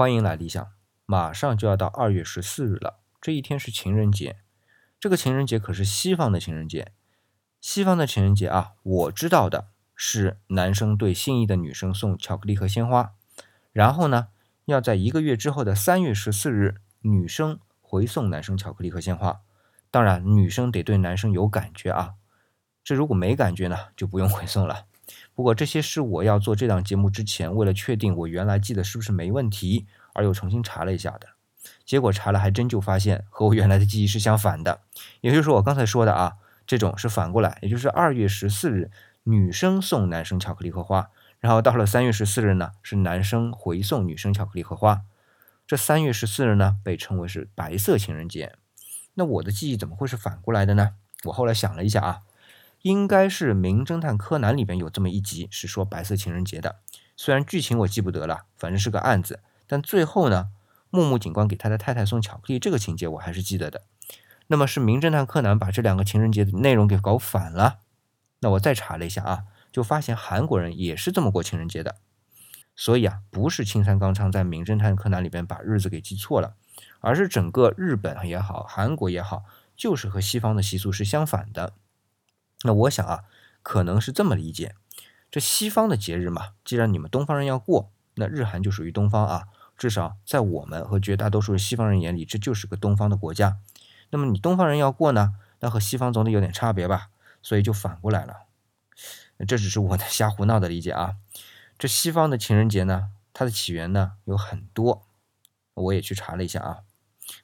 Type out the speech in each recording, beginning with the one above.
欢迎来理想，马上就要到二月十四日了，这一天是情人节。这个情人节可是西方的情人节。西方的情人节啊，我知道的是男生对心仪的女生送巧克力和鲜花，然后呢，要在一个月之后的三月十四日，女生回送男生巧克力和鲜花。当然，女生得对男生有感觉啊。这如果没感觉呢，就不用回送了。不过这些是我要做这档节目之前，为了确定我原来记得是不是没问题，而又重新查了一下的。结果查了还真就发现和我原来的记忆是相反的。也就是，我刚才说的啊，这种是反过来，也就是二月十四日女生送男生巧克力和花，然后到了三月十四日呢，是男生回送女生巧克力和花。这三月十四日呢，被称为是白色情人节。那我的记忆怎么会是反过来的呢？我后来想了一下啊。应该是《名侦探柯南》里边有这么一集是说白色情人节的，虽然剧情我记不得了，反正是个案子。但最后呢，木木警官给他的太太送巧克力这个情节我还是记得的。那么是《名侦探柯南》把这两个情人节的内容给搞反了？那我再查了一下啊，就发现韩国人也是这么过情人节的。所以啊，不是青山刚昌在《名侦探柯南》里边把日子给记错了，而是整个日本也好，韩国也好，就是和西方的习俗是相反的。那我想啊，可能是这么理解：这西方的节日嘛，既然你们东方人要过，那日韩就属于东方啊。至少在我们和绝大多数西方人眼里，这就是个东方的国家。那么你东方人要过呢，那和西方总得有点差别吧？所以就反过来了。这只是我的瞎胡闹的理解啊。这西方的情人节呢，它的起源呢有很多，我也去查了一下啊。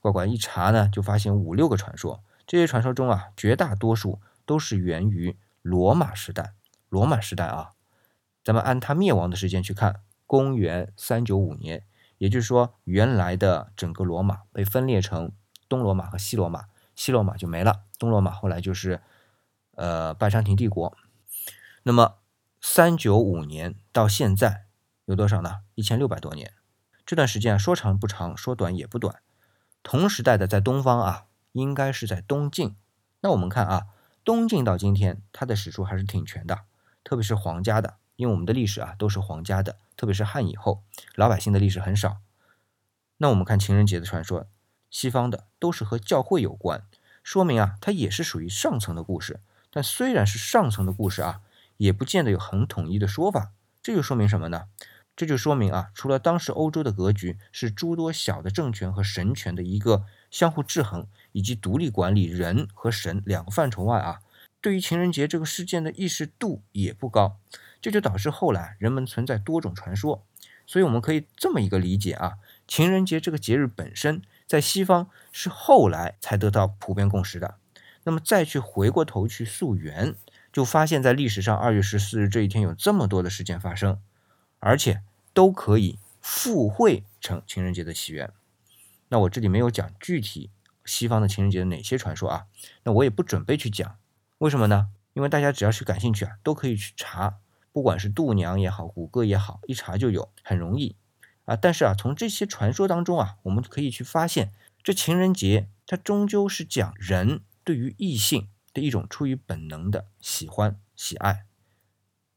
乖乖一查呢，就发现五六个传说。这些传说中啊，绝大多数。都是源于罗马时代。罗马时代啊，咱们按它灭亡的时间去看，公元三九五年，也就是说，原来的整个罗马被分裂成东罗马和西罗马，西罗马就没了，东罗马后来就是呃拜占庭帝国。那么三九五年到现在有多少呢？一千六百多年。这段时间啊说长不长，说短也不短。同时代的在东方啊，应该是在东晋。那我们看啊。东晋到今天，它的史书还是挺全的，特别是皇家的，因为我们的历史啊都是皇家的，特别是汉以后，老百姓的历史很少。那我们看情人节的传说，西方的都是和教会有关，说明啊它也是属于上层的故事。但虽然是上层的故事啊，也不见得有很统一的说法。这就说明什么呢？这就说明啊，除了当时欧洲的格局是诸多小的政权和神权的一个。相互制衡以及独立管理人和神两个范畴外啊，对于情人节这个事件的意识度也不高，这就导致后来人们存在多种传说。所以我们可以这么一个理解啊，情人节这个节日本身在西方是后来才得到普遍共识的。那么再去回过头去溯源，就发现，在历史上二月十四日这一天有这么多的事件发生，而且都可以附会成情人节的起源。那我这里没有讲具体西方的情人节的哪些传说啊？那我也不准备去讲，为什么呢？因为大家只要是感兴趣啊，都可以去查，不管是度娘也好，谷歌也好，一查就有，很容易啊。但是啊，从这些传说当中啊，我们可以去发现，这情人节它终究是讲人对于异性的一种出于本能的喜欢喜爱。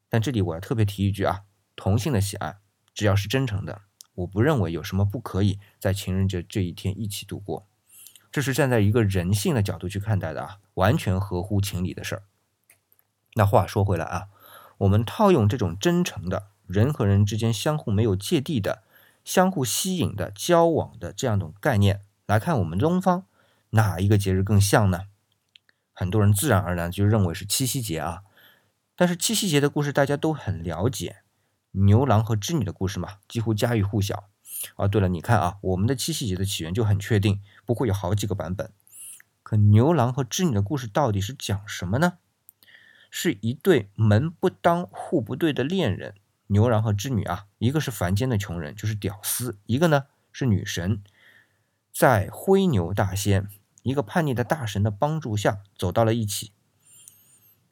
但这里我要特别提一句啊，同性的喜爱，只要是真诚的。我不认为有什么不可以在情人节这一天一起度过，这是站在一个人性的角度去看待的啊，完全合乎情理的事儿。那话说回来啊，我们套用这种真诚的人和人之间相互没有芥蒂的、相互吸引的交往的这样一种概念来看，我们东方哪一个节日更像呢？很多人自然而然就认为是七夕节啊，但是七夕节的故事大家都很了解。牛郎和织女的故事嘛，几乎家喻户晓。啊，对了，你看啊，我们的七夕节的起源就很确定，不会有好几个版本。可牛郎和织女的故事到底是讲什么呢？是一对门不当户不对的恋人，牛郎和织女啊，一个是凡间的穷人，就是屌丝；一个呢是女神，在灰牛大仙一个叛逆的大神的帮助下，走到了一起。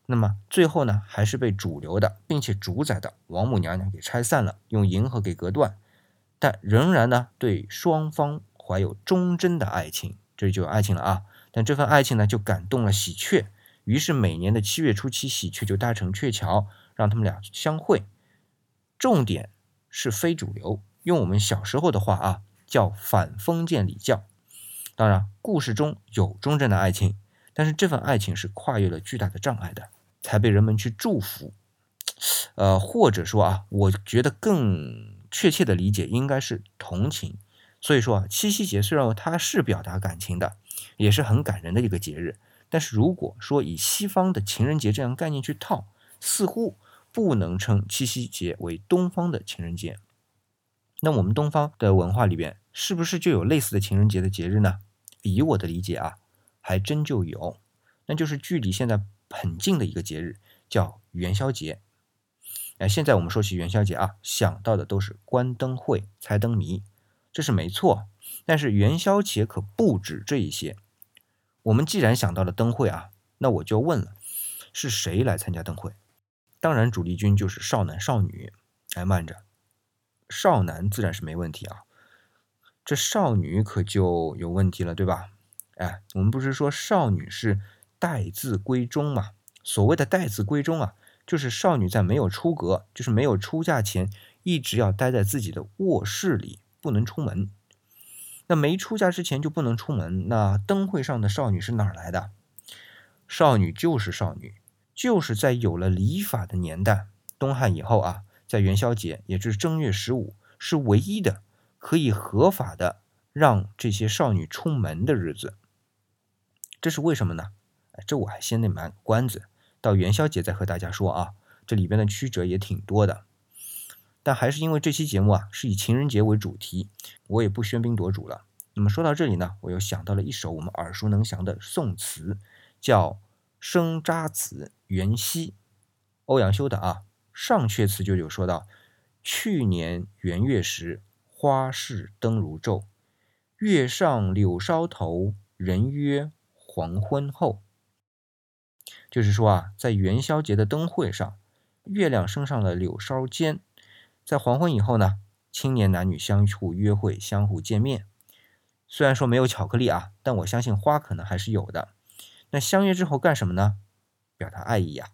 那么最后呢，还是被主流的并且主宰的王母娘娘给拆散了，用银河给隔断，但仍然呢对双方怀有忠贞的爱情，这就有爱情了啊！但这份爱情呢就感动了喜鹊，于是每年的七月初七，喜鹊就搭乘鹊桥，让他们俩相会。重点是非主流，用我们小时候的话啊，叫反封建礼教。当然，故事中有忠贞的爱情，但是这份爱情是跨越了巨大的障碍的，才被人们去祝福。呃，或者说啊，我觉得更确切的理解应该是同情。所以说啊，七夕节虽然它是表达感情的，也是很感人的一个节日，但是如果说以西方的情人节这样概念去套，似乎不能称七夕节为东方的情人节。那我们东方的文化里边，是不是就有类似的情人节的节日呢？以我的理解啊，还真就有，那就是距离现在很近的一个节日，叫元宵节。哎，现在我们说起元宵节啊，想到的都是观灯会、猜灯谜，这是没错。但是元宵节可不止这一些。我们既然想到了灯会啊，那我就问了，是谁来参加灯会？当然，主力军就是少男少女。哎，慢着，少男自然是没问题啊，这少女可就有问题了，对吧？哎，我们不是说少女是待字闺中嘛？所谓的待字闺中啊，就是少女在没有出阁，就是没有出嫁前，一直要待在自己的卧室里，不能出门。那没出嫁之前就不能出门，那灯会上的少女是哪儿来的？少女就是少女。就是在有了礼法的年代，东汉以后啊，在元宵节，也就是正月十五，是唯一的可以合法的让这些少女出门的日子。这是为什么呢？这我还先得卖关子，到元宵节再和大家说啊。这里边的曲折也挺多的，但还是因为这期节目啊是以情人节为主题，我也不喧宾夺主了。那么说到这里呢，我又想到了一首我们耳熟能详的宋词，叫。生查子元夕，欧阳修的啊，上阙词就有说到：去年元月时，花市灯如昼，月上柳梢头，人约黄昏后。就是说啊，在元宵节的灯会上，月亮升上了柳梢尖，在黄昏以后呢，青年男女相互约会，相互见面。虽然说没有巧克力啊，但我相信花可能还是有的。那相约之后干什么呢？表达爱意呀。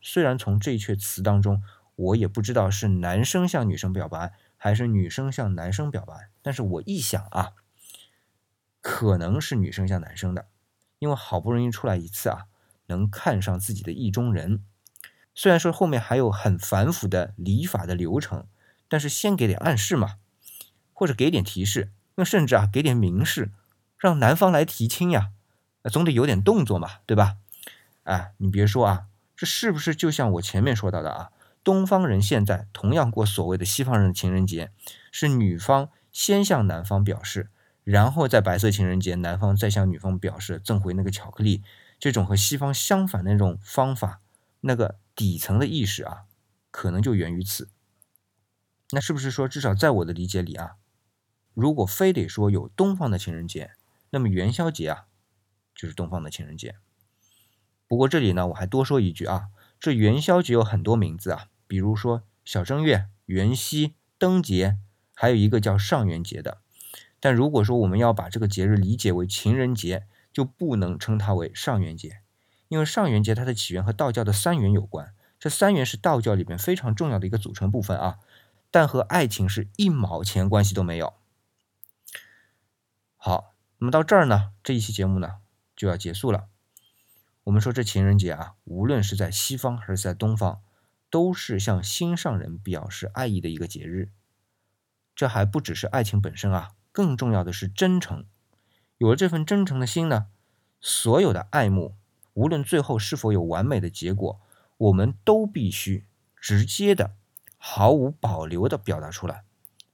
虽然从这一阙词当中，我也不知道是男生向女生表白，还是女生向男生表白，但是我一想啊，可能是女生向男生的，因为好不容易出来一次啊，能看上自己的意中人。虽然说后面还有很繁复的礼法的流程，但是先给点暗示嘛，或者给点提示，那甚至啊给点明示，让男方来提亲呀。总得有点动作嘛，对吧？哎，你别说啊，这是不是就像我前面说到的啊？东方人现在同样过所谓的西方人的情人节，是女方先向男方表示，然后在白色情人节，男方再向女方表示赠回那个巧克力。这种和西方相反的那种方法，那个底层的意识啊，可能就源于此。那是不是说，至少在我的理解里啊，如果非得说有东方的情人节，那么元宵节啊？就是东方的情人节。不过这里呢，我还多说一句啊，这元宵节有很多名字啊，比如说小正月、元夕、灯节，还有一个叫上元节的。但如果说我们要把这个节日理解为情人节，就不能称它为上元节，因为上元节它的起源和道教的三元有关，这三元是道教里面非常重要的一个组成部分啊，但和爱情是一毛钱关系都没有。好，那么到这儿呢，这一期节目呢。就要结束了。我们说这情人节啊，无论是在西方还是在东方，都是向心上人表示爱意的一个节日。这还不只是爱情本身啊，更重要的是真诚。有了这份真诚的心呢，所有的爱慕，无论最后是否有完美的结果，我们都必须直接的、毫无保留的表达出来。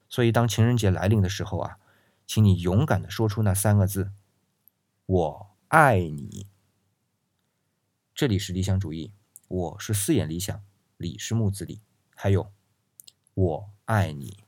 所以，当情人节来临的时候啊，请你勇敢的说出那三个字：我。爱你。这里是理想主义，我是四眼理想，李是木子李，还有我爱你。